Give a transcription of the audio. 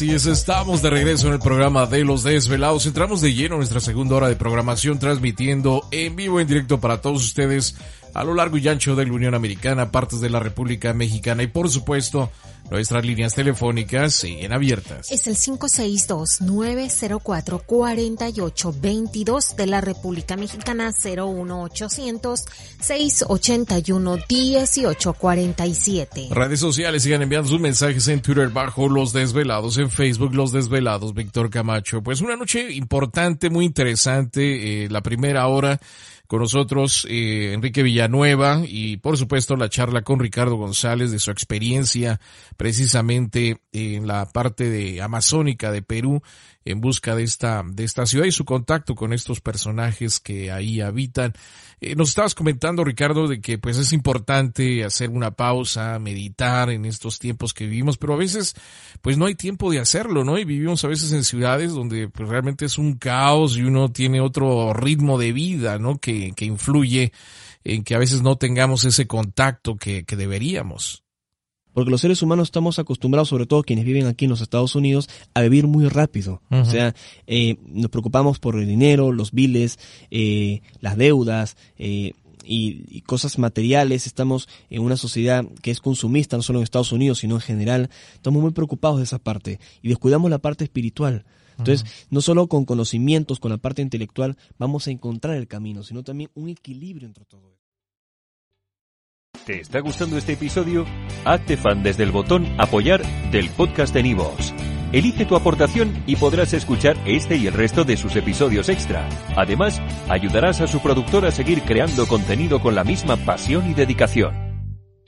Así es, estamos de regreso en el programa de Los Desvelados. Entramos de lleno en nuestra segunda hora de programación, transmitiendo en vivo, en directo para todos ustedes a lo largo y ancho de la Unión Americana, partes de la República Mexicana y por supuesto nuestras líneas telefónicas siguen abiertas. Es el 562-904-4822 de la República Mexicana 01800-681-1847. Redes sociales sigan enviando sus mensajes en Twitter bajo Los Desvelados, en Facebook Los Desvelados, Víctor Camacho. Pues una noche importante, muy interesante, eh, la primera hora con nosotros eh, Enrique Villanueva y por supuesto la charla con Ricardo González de su experiencia precisamente en la parte de amazónica de Perú en busca de esta, de esta ciudad y su contacto con estos personajes que ahí habitan. Eh, nos estabas comentando, Ricardo, de que pues es importante hacer una pausa, meditar en estos tiempos que vivimos, pero a veces pues no hay tiempo de hacerlo, ¿no? Y vivimos a veces en ciudades donde pues, realmente es un caos y uno tiene otro ritmo de vida, ¿no? Que, que influye en que a veces no tengamos ese contacto que, que deberíamos. Porque los seres humanos estamos acostumbrados, sobre todo quienes viven aquí en los Estados Unidos, a vivir muy rápido. O sea, eh, nos preocupamos por el dinero, los biles, eh, las deudas, eh, y, y, cosas materiales, estamos en una sociedad que es consumista, no solo en Estados Unidos, sino en general, estamos muy preocupados de esa parte y descuidamos la parte espiritual. Entonces, no solo con conocimientos, con la parte intelectual, vamos a encontrar el camino, sino también un equilibrio entre todo. ¿Te está gustando este episodio? Hazte fan desde el botón Apoyar del podcast de Nivos. Elige tu aportación y podrás escuchar este y el resto de sus episodios extra. Además, ayudarás a su productor a seguir creando contenido con la misma pasión y dedicación.